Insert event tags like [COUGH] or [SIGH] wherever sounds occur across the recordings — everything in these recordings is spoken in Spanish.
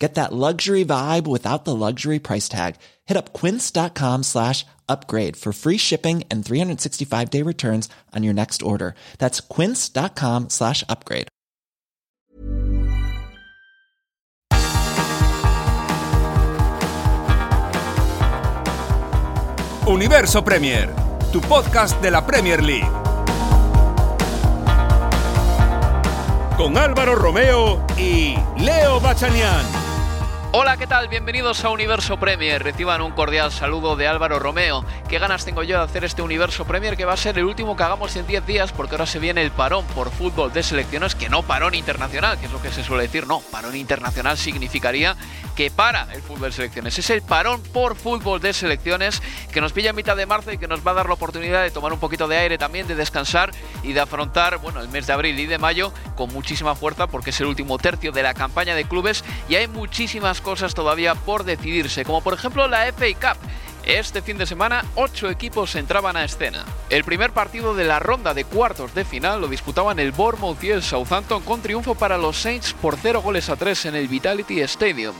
Get that luxury vibe without the luxury price tag. Hit up quince.com slash upgrade for free shipping and 365 day returns on your next order. That's quince.com slash upgrade. Universo Premier, tu podcast de la Premier League. Con Álvaro Romeo y Leo Bachanian. Hola, ¿qué tal? Bienvenidos a Universo Premier. Reciban un cordial saludo de Álvaro Romeo. Qué ganas tengo yo de hacer este Universo Premier que va a ser el último que hagamos en 10 días porque ahora se viene el parón por fútbol de selecciones, que no parón internacional, que es lo que se suele decir. No, parón internacional significaría que para el fútbol de selecciones. Es el parón por fútbol de selecciones que nos pilla en mitad de marzo y que nos va a dar la oportunidad de tomar un poquito de aire también, de descansar y de afrontar, bueno, el mes de abril y de mayo con muchísima fuerza porque es el último tercio de la campaña de clubes y hay muchísimas cosas todavía por decidirse, como por ejemplo la FA Cup. Este fin de semana, ocho equipos entraban a escena. El primer partido de la ronda de cuartos de final lo disputaban el Bournemouth y el Southampton con triunfo para los Saints por 0 goles a 3 en el Vitality Stadium.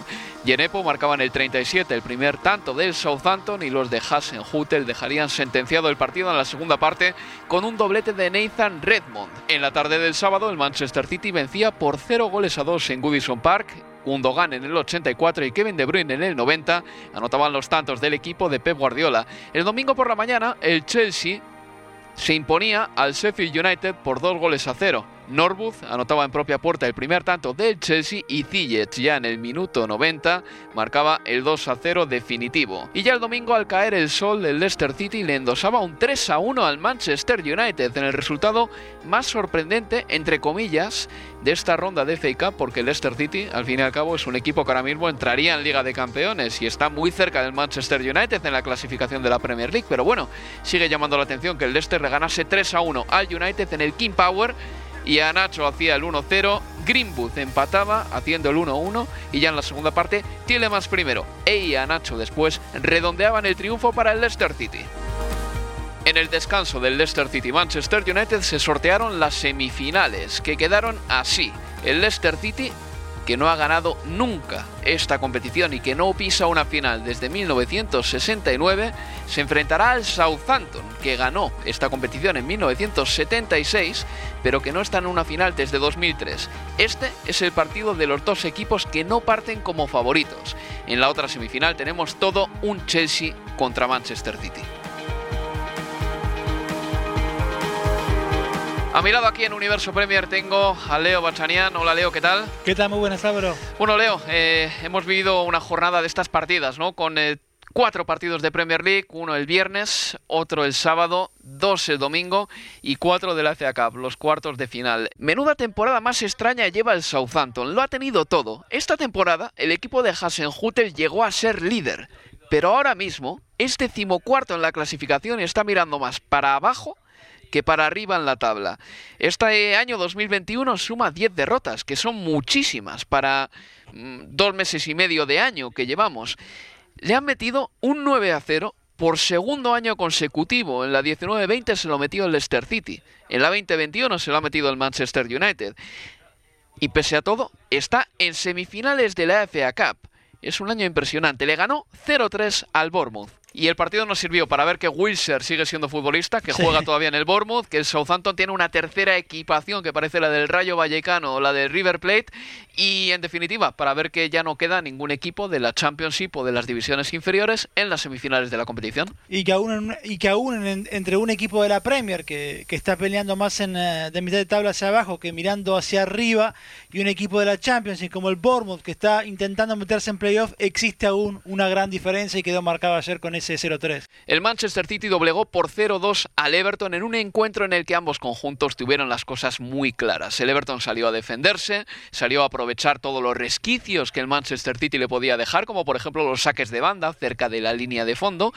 Yenepo marcaban el 37, el primer tanto del Southampton y los de Hasenhutel dejarían sentenciado el partido en la segunda parte con un doblete de Nathan Redmond. En la tarde del sábado, el Manchester City vencía por 0 goles a 2 en Goodison Park Gundogan en el 84 y Kevin De Bruyne en el 90 anotaban los tantos del equipo de Pep Guardiola. El domingo por la mañana, el Chelsea se imponía al Sheffield United por dos goles a cero. Norwood anotaba en propia puerta el primer tanto del Chelsea y Ziyech ya en el minuto 90 marcaba el 2 a 0 definitivo. Y ya el domingo al caer el sol del Leicester City le endosaba un 3 a 1 al Manchester United en el resultado más sorprendente entre comillas de esta ronda de FA Cup porque el Leicester City al fin y al cabo es un equipo que ahora mismo entraría en Liga de Campeones y está muy cerca del Manchester United en la clasificación de la Premier League, pero bueno, sigue llamando la atención que el Leicester le ganase 3 a 1 al United en el King Power y a Nacho hacía el 1-0, Greenwood empataba haciendo el 1-1 y ya en la segunda parte Tielemans primero e a Nacho después redondeaban el triunfo para el Leicester City. En el descanso del Leicester City Manchester United se sortearon las semifinales que quedaron así. El Leicester City que no ha ganado nunca esta competición y que no pisa una final desde 1969, se enfrentará al Southampton, que ganó esta competición en 1976, pero que no está en una final desde 2003. Este es el partido de los dos equipos que no parten como favoritos. En la otra semifinal tenemos todo un Chelsea contra Manchester City. A mi lado aquí en Universo Premier tengo a Leo Bachanian. Hola Leo, ¿qué tal? ¿Qué tal? Muy buenas, Álvaro. Bueno Leo, eh, hemos vivido una jornada de estas partidas, ¿no? Con eh, cuatro partidos de Premier League, uno el viernes, otro el sábado, dos el domingo y cuatro de la FA Cup, los cuartos de final. Menuda temporada más extraña lleva el Southampton, lo ha tenido todo. Esta temporada el equipo de Hasenhutel llegó a ser líder, pero ahora mismo es decimocuarto en la clasificación y está mirando más para abajo que para arriba en la tabla. Este año 2021 suma 10 derrotas, que son muchísimas para mm, dos meses y medio de año que llevamos. Le han metido un 9 a 0 por segundo año consecutivo. En la 19-20 se lo metió el Leicester City. En la 2021 se lo ha metido el Manchester United. Y pese a todo, está en semifinales de la FA Cup. Es un año impresionante. Le ganó 0-3 al Bournemouth. Y el partido nos sirvió para ver que Wilser sigue siendo futbolista, que juega todavía en el Bournemouth, que el Southampton tiene una tercera equipación que parece la del Rayo Vallecano o la del River Plate. Y en definitiva, para ver que ya no queda ningún equipo de la Championship o de las divisiones inferiores en las semifinales de la competición. Y que aún, y que aún entre un equipo de la Premier que, está peleando más en, eh, de mitad de tabla hacia abajo que mirando hacia arriba y un equipo de la Championship como el Bournemouth que está intentando meterse en playoff, existe aún una gran diferencia y quedó marcado ayer con ese 0-3. El Manchester City doblegó por 0-2 al Everton en un encuentro en el que ambos conjuntos tuvieron las cosas muy claras. El Everton salió a defenderse, salió a aprovechar todos los resquicios que el Manchester City le podía dejar, como por ejemplo los saques de banda cerca de la línea de fondo.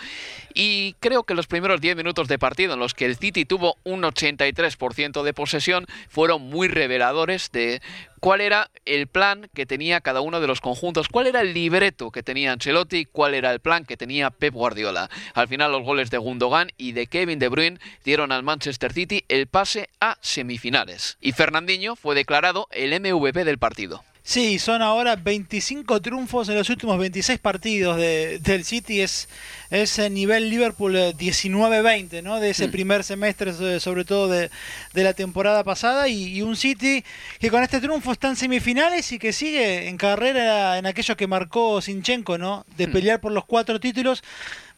Y creo que los primeros 10 minutos de partido en los que el City tuvo un 83% de posesión fueron muy reveladores de cuál era el plan que tenía cada uno de los conjuntos, cuál era el libreto que tenía Ancelotti, cuál era el plan que tenía Pep Guardiola. Al final los goles de Gundogan y de Kevin De Bruyne dieron al Manchester City el pase a semifinales. Y Fernandinho fue declarado el MVP del partido. Sí, son ahora 25 triunfos en los últimos 26 partidos de, del City. Es ese nivel Liverpool 19-20, eh, ¿no? De ese mm. primer semestre, sobre todo de, la temporada pasada. Y, un City que con este triunfo está en semifinales y que sigue en carrera en aquello que marcó Sinchenko, ¿no? De mm. pelear por los cuatro títulos.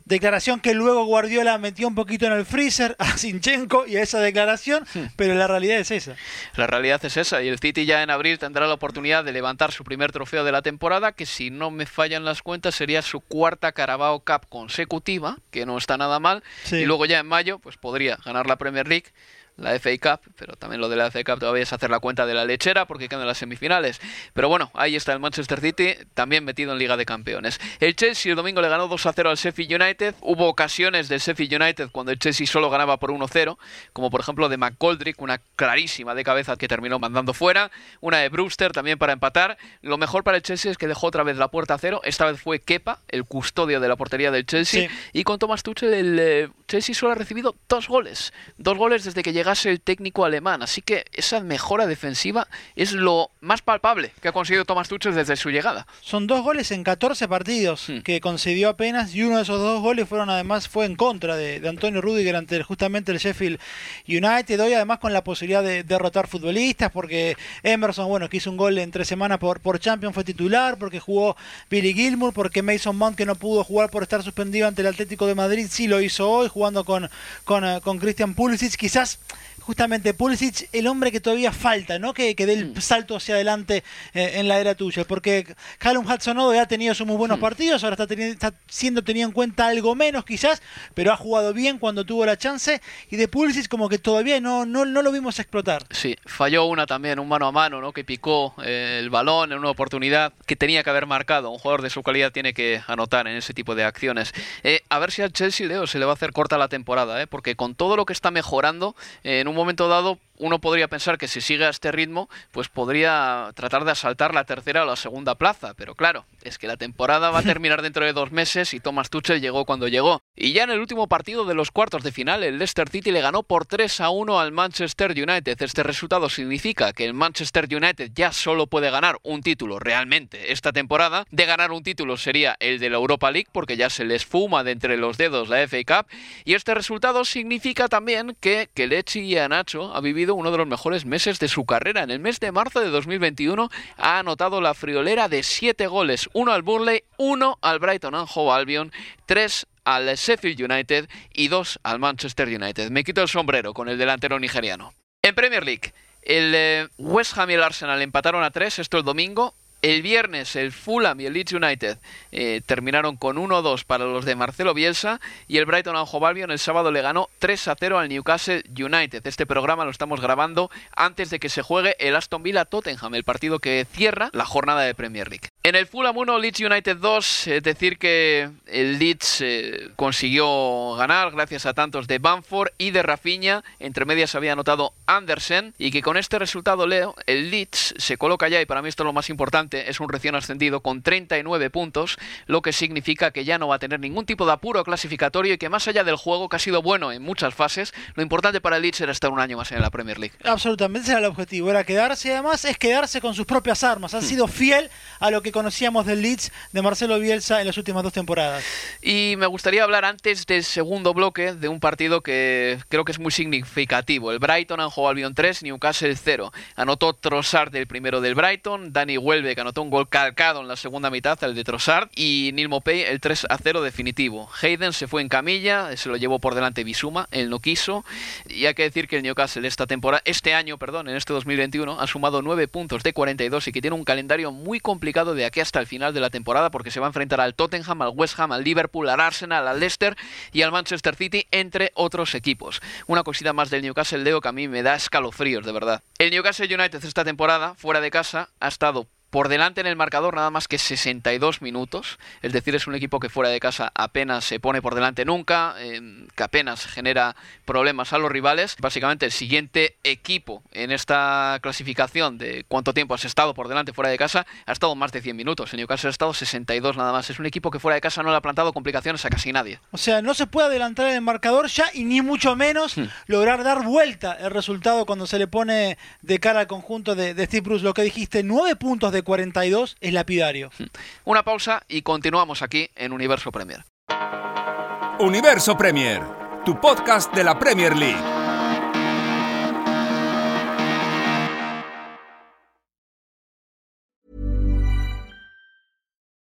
Declaración que luego Guardiola metió un poquito en el freezer a [LAUGHS] Sinchenko y a esa declaración, pero la realidad es esa. La realidad es esa y el City ya en abril tendrá la oportunidad de levantar su primer trofeo de la temporada, que si no me fallan las cuentas sería su cuarta Carabao Cup consecutiva, que no está nada mal, y luego ya en mayo pues podría ganar la Premier League la FA Cup, pero también lo de la FA Cup todavía es hacer la cuenta de la lechera porque quedan las semifinales. Pero bueno, ahí está el Manchester City, también metido en Liga de Campeones. El Chelsea el domingo le ganó 2 a 0 al Sheffield United. Hubo ocasiones del Sheffield United cuando el Chelsea solo ganaba por 1-0, como por ejemplo de McGoldrick, una clarísima de cabeza que terminó mandando fuera, una de Brewster también para empatar. Lo mejor para el Chelsea es que dejó otra vez la puerta a cero, esta vez fue Kepa, el custodio de la portería del Chelsea, y con Thomas Tuchel el eh, Chelsea solo ha recibido dos goles, dos goles desde que llegase el técnico alemán. Así que esa mejora defensiva es lo más palpable que ha conseguido Thomas Tuchel desde su llegada. Son dos goles en 14 partidos hmm. que concedió apenas y uno de esos dos goles fueron además fue en contra de, Antonio Rudiger ante justamente el Sheffield United. Hoy además con la posibilidad de derrotar futbolistas porque Emerson, bueno, que hizo un gol en tres semanas por, por Champions fue titular, porque jugó Billy Gilmour, porque Mason Mount que no pudo jugar por estar suspendido ante el Atlético de Madrid sí lo hizo hoy jugando con, con, eh, con Christian Pulisic. Quizás justamente Pulisic, el hombre que todavía falta, ¿no? Que, que dé el mm. salto hacia adelante eh, en la era tuya. Porque Callum Hudson ya ha tenido sus muy buenos mm. partidos, ahora está, está, siendo tenido en cuenta algo menos quizás, pero ha jugado bien cuando tuvo la chance. Y de Pulisic como que todavía no, no, no lo vimos explotar. Sí, falló una también, un mano a mano, ¿no? Que picó eh, el balón en una oportunidad que tenía que haber marcado. Un jugador de su calidad tiene que anotar en ese tipo de acciones. Eh, a ver si al Chelsea, Leo, se le va a hacer corta la temporada, ¿eh? porque con todo lo que está mejorando, en un momento dado uno podría pensar que si sigue a este ritmo, pues podría tratar de asaltar la tercera o la segunda plaza. Pero claro, es que la temporada va a [LAUGHS] terminar dentro de dos meses y Thomas Tuchel llegó cuando llegó. Y ya en el último partido de los cuartos de final, el Leicester City le ganó por 3 a 1 al Manchester United. Este resultado significa que el Manchester United ya solo puede ganar un título realmente esta temporada. De ganar un título sería el de la Europa League, porque ya se les fuma de entre los dedos la FA Cup. Y este resultado significa también que Kelechi y Anacho ha vivido uno de los mejores meses de su carrera. En el mes de marzo de 2021 ha anotado la friolera de 7 goles, uno al Burnley, uno al Brighton and Hove Albion, tres al Sheffield United y dos al Manchester United. Me quito el sombrero con el delantero nigeriano. En Premier League, el eh, West Ham y el Arsenal empataron a 3 esto el domingo. El viernes el Fulham y el Leeds United eh, terminaron con 1-2 para los de Marcelo Bielsa y el Brighton Hove Albion el sábado le ganó 3-0 al Newcastle United. Este programa lo estamos grabando antes de que se juegue el Aston Villa Tottenham, el partido que cierra la jornada de Premier League. En el Fulham 1, Leeds United 2, es decir que el Leeds eh, consiguió ganar gracias a tantos de Bamford y de Rafinha, entre medias había anotado Andersen y que con este resultado Leo, el Leeds se coloca ya y para mí esto es lo más importante Es un recién ascendido con 39 puntos, lo que significa que ya no va a tener ningún tipo de apuro clasificatorio y que más allá del juego, que ha sido bueno en muchas fases, lo importante para el Leeds era estar un año más en la Premier League. Absolutamente, ese era el objetivo, era quedarse y además es quedarse con sus propias armas. Ha hmm. sido fiel a lo que conocíamos del Leeds de Marcelo Bielsa en las últimas dos temporadas. Y me gustaría hablar antes del segundo bloque de un partido que creo que es muy significativo. El Brighton han jugado Albion 3, Newcastle 0. Anotó Trossard el primero del Brighton, Danny Welbeck anotó un gol calcado en la segunda mitad, el de Trossard, y Neil Mopey el 3 a 0 definitivo. Hayden se fue en camilla, se lo llevó por delante Bisuma, él no quiso, y hay que decir que el Newcastle esta temporada, este año, perdón, en este 2021, ha sumado 9 puntos de 42 y que tiene un calendario muy complicado de aquí hasta el final de la temporada porque se va a enfrentar al Tottenham, al West Ham, al Liverpool, al Arsenal, al Leicester y al Manchester City, entre otros equipos. Una cosita más del Newcastle, Leo, que a mí me da escalofríos, de verdad. El Newcastle United esta temporada, fuera de casa, ha estado por delante en el marcador nada más que 62 minutos, es decir, es un equipo que fuera de casa apenas se pone por delante nunca, eh, que apenas genera problemas a los rivales. Básicamente el siguiente equipo en esta clasificación de cuánto tiempo has estado por delante fuera de casa ha estado más de 100 minutos. En Newcastle ha estado 62 nada más. Es un equipo que fuera de casa no le ha plantado complicaciones a casi nadie. O sea, no se puede adelantar en el marcador ya y ni mucho menos hmm. lograr dar vuelta el resultado cuando se le pone de cara al conjunto de, de Steve Bruce. Lo que dijiste, 9 puntos de 42 es lapidario. Una pausa y continuamos aquí en Universo Premier. Universo Premier, tu podcast de la Premier League.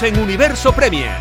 En Universo Premier.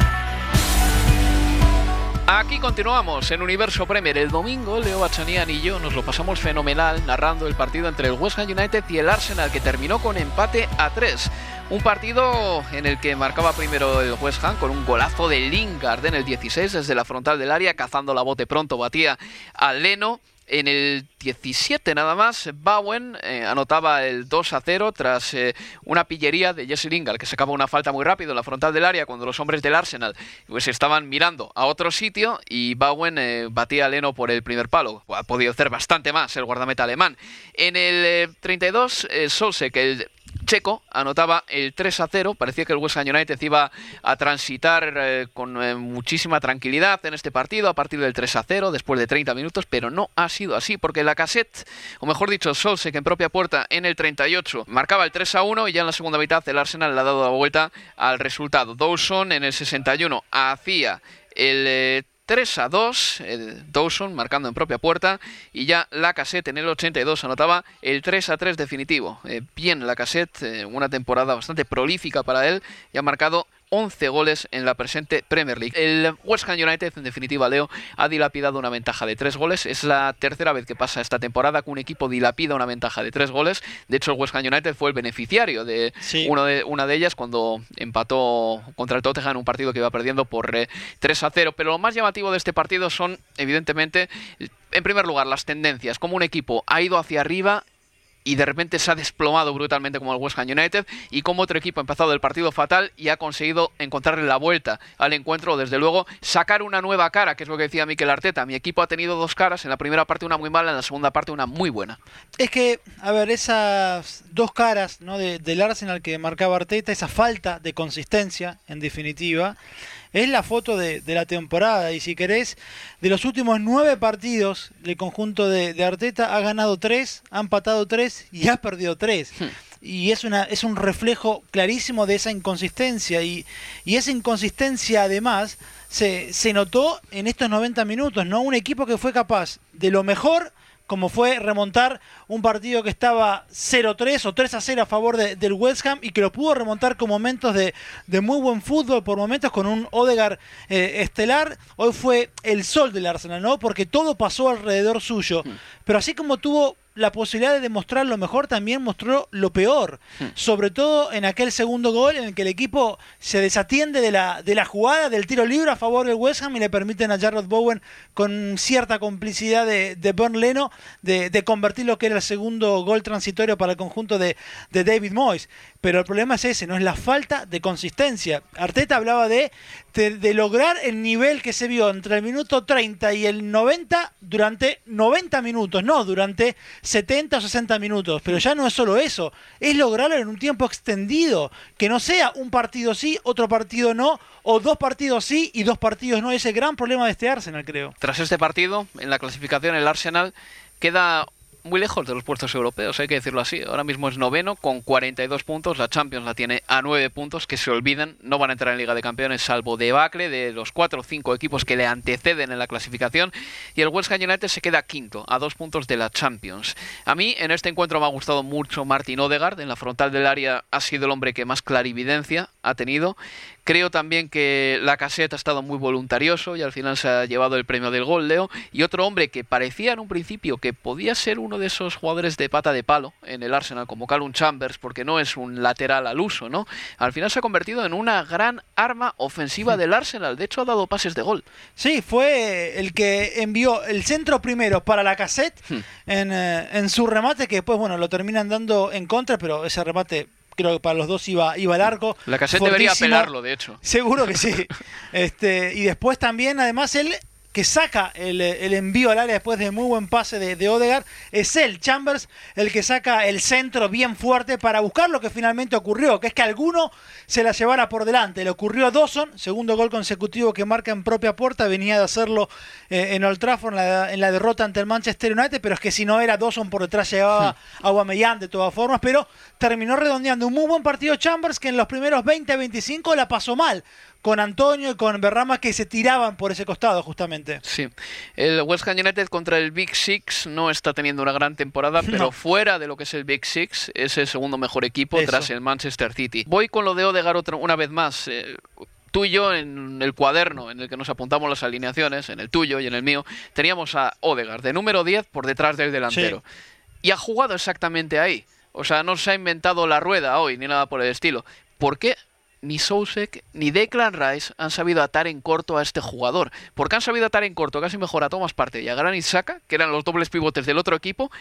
Aquí continuamos en Universo Premier. El domingo, Leo Bachanian y yo nos lo pasamos fenomenal narrando el partido entre el West Ham United y el Arsenal, que terminó con empate a 3. Un partido en el que marcaba primero el West Ham con un golazo de Lingard en el 16 desde la frontal del área, cazando la bote pronto, batía a Leno en el 17 nada más, Bowen eh, anotaba el 2 a 0 tras eh, una pillería de Jesse Lingard que sacaba una falta muy rápido en la frontal del área cuando los hombres del Arsenal pues estaban mirando a otro sitio y Bowen eh, batía a Leno por el primer palo. Ha podido hacer bastante más el guardameta alemán. En el 32, Solse, que el checo anotaba el 3 a 0. Parecía que el West Ham United iba a transitar eh, con eh, muchísima tranquilidad en este partido a partir del 3 a 0 después de 30 minutos, pero no ha sido así porque la cassette, o mejor dicho, Solse, que en propia puerta en el 38 marcaba el 3 a 1 y ya en la segunda mitad el Arsenal le ha dado la vuelta al resultado. Dawson en el 61 hacía el 3 a 2, Dawson marcando en propia puerta y ya la cassette en el 82 anotaba el 3 a 3 definitivo. Eh, bien la cassette, eh, una temporada bastante prolífica para él y ha marcado 11 goles en la presente Premier League. El West Ham United, en definitiva, Leo, ha dilapidado una ventaja de 3 goles. Es la tercera vez que pasa esta temporada que un equipo dilapida una ventaja de 3 goles. De hecho, el West Ham United fue el beneficiario de, uno de una de ellas cuando empató contra el Tottenham en un partido que iba perdiendo por 3 eh, a 0. Pero lo más llamativo de este partido son, evidentemente, en primer lugar, las tendencias. Como un equipo ha ido hacia arriba y de repente se ha desplomado brutalmente como el West Ham United y como otro equipo ha empezado el partido fatal y ha conseguido encontrarle la vuelta al encuentro, desde luego sacar una nueva cara, que es lo que decía Mikel Arteta. Mi equipo ha tenido dos caras, en la primera parte una muy mala, en la segunda parte una muy buena. Es que, a ver, esas dos caras ¿no? del Arsenal que marcaba Arteta, esa falta de consistencia, en definitiva, es la foto de, la temporada. Y si querés, de los últimos nueve partidos del conjunto de, Arteta, ha ganado tres, ha empatado tres y ha perdido tres. Hmm. Y es, una, es un reflejo clarísimo de esa inconsistencia. Y, y esa inconsistencia, además, se, se notó en estos 90 minutos. ¿no? Un equipo que fue capaz de lo mejor como fue remontar un partido que estaba 0-3 o 3-0 a favor del West Ham y que lo pudo remontar con momentos de, muy buen fútbol, por momentos con un Odegar eh, estelar. Hoy fue el sol del Arsenal, ¿no? Porque todo pasó alrededor suyo. Mm. Pero así como tuvo la posibilidad de demostrar lo mejor, también mostró lo peor. Hmm. Sobre todo en aquel segundo gol en el que el equipo se desatiende de la, de la jugada, del tiro libre a favor del West Ham y le permiten a Jarrod Bowen con cierta complicidad de, de Bern Leno de, de, convertir lo que era el segundo gol transitorio para el conjunto de, de David Moyes. Pero el problema es ese, no es la falta de consistencia. Arteta hablaba de, de, lograr el nivel que se vio entre el minuto 30 y el 90 durante 90 minutos, no durante 70 o 60 minutos. Pero ya no es solo eso, es lograrlo en un tiempo extendido, que no sea un partido sí, otro partido no, o dos partidos sí y dos partidos no. Es el gran problema de este Arsenal, creo. Tras este partido, en la clasificación, el Arsenal queda muy lejos de los puestos europeos, hay que decirlo así. Ahora mismo es noveno con 42 puntos, la Champions la tiene a 9 puntos, que se olvidan, no van a entrar en Liga de Campeones salvo debacle de los 4 o 5 equipos que le anteceden en la clasificación y el West Ham United se queda quinto, a 2 puntos de la Champions. A mí en este encuentro me ha gustado mucho Martin Odegaard, en la frontal del área ha sido el hombre que más clarividencia ha tenido. Creo también que la caseta ha estado muy voluntarioso y al final se ha llevado el premio del gol, Leo. Y otro hombre que parecía en un principio que podía ser uno de esos jugadores de pata de palo en el Arsenal, como Callum Chambers, porque no es un lateral al uso, ¿no? Al final se ha convertido en una gran arma ofensiva del Arsenal. De hecho, ha dado pases de gol. Sí, fue el que envió el centro primero para la cassette hmm. en, eh, en su remate, que después, bueno, lo terminan dando en contra, pero ese remate creo que para los dos iba, iba largo. La caseta debería pelarlo, de hecho. Seguro que sí. [LAUGHS] este, y después también, además, él que saca el, envío al área después de muy buen pase de, de, Odegaard, es él, Chambers, el que saca el centro bien fuerte para buscar lo que finalmente ocurrió, que es que alguno se la llevara por delante. Le ocurrió a Dawson, segundo gol consecutivo que marca en propia puerta, venía de hacerlo eh, en Old Trafford en la, derrota ante el Manchester United, pero es que si no era Dawson por detrás llegaba a Aubameyang de todas formas, pero terminó redondeando un muy buen partido Chambers que en los primeros 20-25 la pasó mal con Antonio y con Berrama que se tiraban por ese costado justamente. Sí, el West Ham United contra el Big Six no está teniendo una gran temporada, [LAUGHS] pero fuera de lo que es el Big Six es el segundo mejor equipo tras el Manchester City. Voy con lo de Odegaard otra, una vez más. Eh, tú y yo en el cuaderno en el que nos apuntamos las alineaciones, en el tuyo y en el mío, teníamos a Odegaard de número 10 por detrás del delantero. Y ha jugado exactamente ahí. O sea, no se ha inventado la rueda hoy ni nada por el estilo. ¿Por qué ni Sousek ni Declan Rice han sabido atar en corto a este jugador. Porque han sabido atar en corto casi mejor a Thomas Partey y a Granit Saka, que eran los dobles pivotes del otro equipo,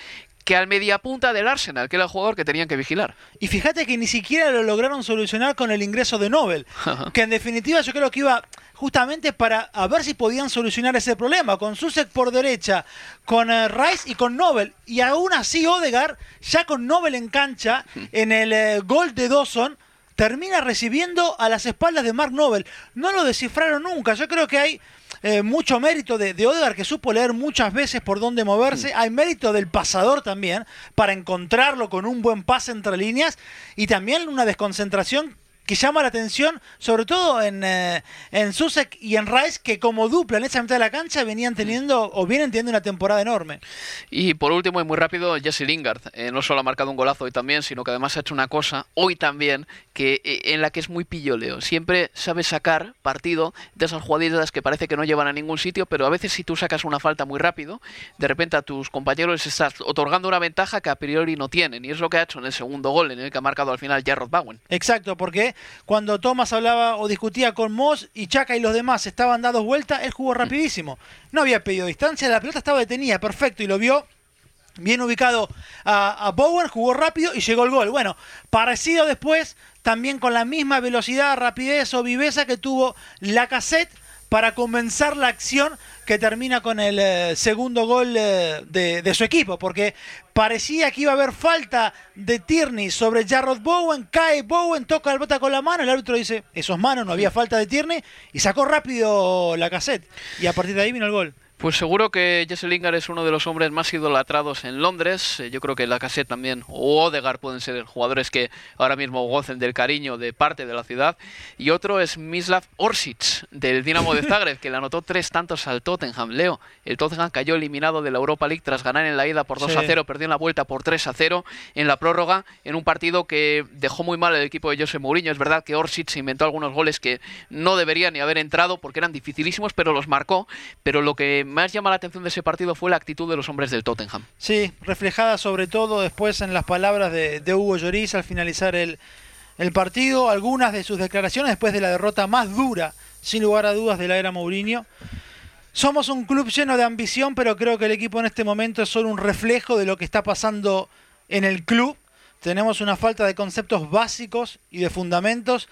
que al mediapunta del Arsenal, que era el jugador que tenían que vigilar. Y fíjate que ni siquiera lo lograron solucionar con el ingreso de Nobel, que en definitiva yo creo que iba justamente para a ver si podían solucionar ese problema, con Susek por derecha, con eh, Rice y con Nobel. Y aún así Odegar, ya con Nobel en cancha, en el eh, gol de Dawson, termina recibiendo a las espaldas de Mark Nobel. No lo descifraron nunca. Yo creo que hay eh, mucho mérito de, de Odegaard que supo leer muchas veces por dónde moverse. Hay mérito del pasador también para encontrarlo con un buen pase entre líneas y también una desconcentración que llama la atención, sobre todo en, eh, en Susek y en Rice, que como dupla en esa mitad de la cancha venían teniendo o vienen teniendo una temporada enorme. Y por último, y muy rápido, Jesse Lingard. Eh, no solo ha marcado un golazo hoy también, sino que además ha hecho una cosa hoy también que eh, en la que es muy pilloleo. Siempre sabe sacar partido de esas jugadas que parece que no llevan a ningún sitio, pero a veces si tú sacas una falta muy rápido, de repente a tus compañeros les estás otorgando una ventaja que a priori no tienen. Y es lo que ha hecho en el segundo gol, en el que ha marcado al final Jarrod Bowen. Exacto, porque cuando Thomas hablaba o discutía con Moss y Chaka y los demás estaban dados vuelta, él jugó rapidísimo. No había pedido distancia, la pelota estaba detenida, perfecto, y lo vio bien ubicado a, Bowen, jugó rápido y llegó el gol. Bueno, parecido después, también con la misma velocidad, rapidez o viveza que tuvo la cassette para comenzar la acción que termina con el eh, segundo gol eh, de, su equipo, porque parecía que iba a haber falta de Tierney sobre Jarrod Bowen, cae Bowen, toca el bota con la mano, el árbitro dice, esos manos, no había falta de Tierney, y sacó rápido la cassette, y a partir de ahí vino el gol. Pues seguro que Jesse Lingard es uno de los hombres más idolatrados en Londres. Eh, yo creo que Lacazette también o Odegaard pueden ser jugadores que ahora mismo gocen del cariño de parte de la ciudad. Y otro es Mislav Orsic del Dinamo de Zagreb, que le anotó tres tantos al Tottenham. Leo, el Tottenham cayó eliminado de la Europa League tras ganar en la ida por 2 a 0, perdió en la vuelta por 3 a 0 en la prórroga, en un partido que dejó muy mal el equipo de José Mourinho. Es verdad que Orsic inventó algunos goles que no deberían ni haber entrado porque eran dificilísimos, pero los marcó. Pero lo que más llama la atención de ese partido fue la actitud de los hombres del Tottenham. Sí, reflejada sobre todo después en las palabras de, Hugo Lloris al finalizar el, el partido, algunas de sus declaraciones después de la derrota más dura, sin lugar a dudas, de la era Mourinho. Somos un club lleno de ambición, pero creo que el equipo en este momento es solo un reflejo de lo que está pasando en el club. Tenemos una falta de conceptos básicos y de fundamentos.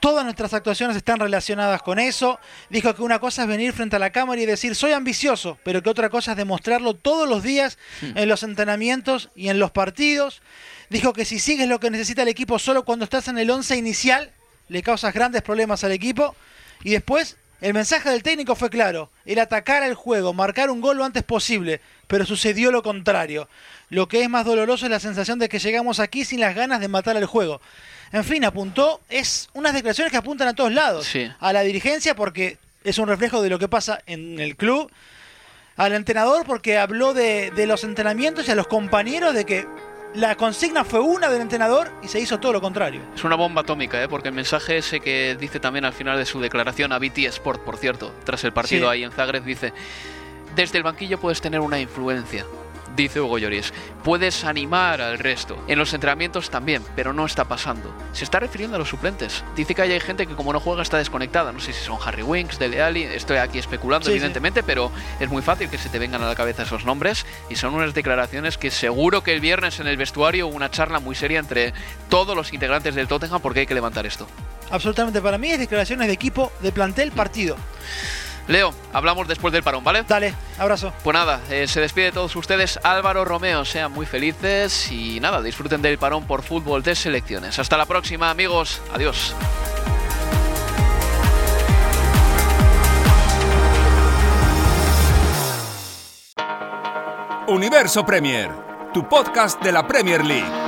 Todas nuestras actuaciones están relacionadas con eso. Dijo que una cosa es venir frente a la cámara y decir soy ambicioso, pero que otra cosa es demostrarlo todos los días en los entrenamientos y en los partidos. Dijo que si sigues lo que necesita el equipo solo cuando estás en el 11 inicial, le causas grandes problemas al equipo. Y después, el mensaje del técnico fue claro, el atacar al juego, marcar un gol lo antes posible, pero sucedió lo contrario. Lo que es más doloroso es la sensación de que llegamos aquí sin las ganas de matar al juego. En fin, apuntó, es unas declaraciones que apuntan a todos lados. A la dirigencia porque es un reflejo de lo que pasa en el club. Al entrenador porque habló de, los entrenamientos y a los compañeros de que la consigna fue una del entrenador y se hizo todo lo contrario. Es una bomba atómica, ¿eh? porque el mensaje ese que dice también al final de su declaración a BT Sport, por cierto, tras el partido ahí en Zagreb, dice, desde el banquillo puedes tener una influencia, dice Hugo Lloris. Puedes animar al resto. En los entrenamientos también, pero no está pasando. Se está refiriendo a los suplentes. Dice que hay gente que como no juega está desconectada. No sé si son Harry Winks, Dele Alli. Estoy aquí especulando, evidentemente, pero es muy fácil que se te vengan a la cabeza esos nombres. Y son unas declaraciones que seguro que el viernes en el vestuario hubo una charla muy seria entre todos los integrantes del Tottenham porque hay que levantar esto. Absolutamente, para mí es declaraciones de equipo, de plantel, partido. Leo, hablamos después del parón, ¿vale? Dale, abrazo. Pues nada, eh, se despide de todos ustedes Álvaro Romeo. Sean muy felices y nada, disfruten del parón por fútbol de selecciones. Hasta la próxima, amigos. Adiós. Universo Premier, tu podcast de la Premier League.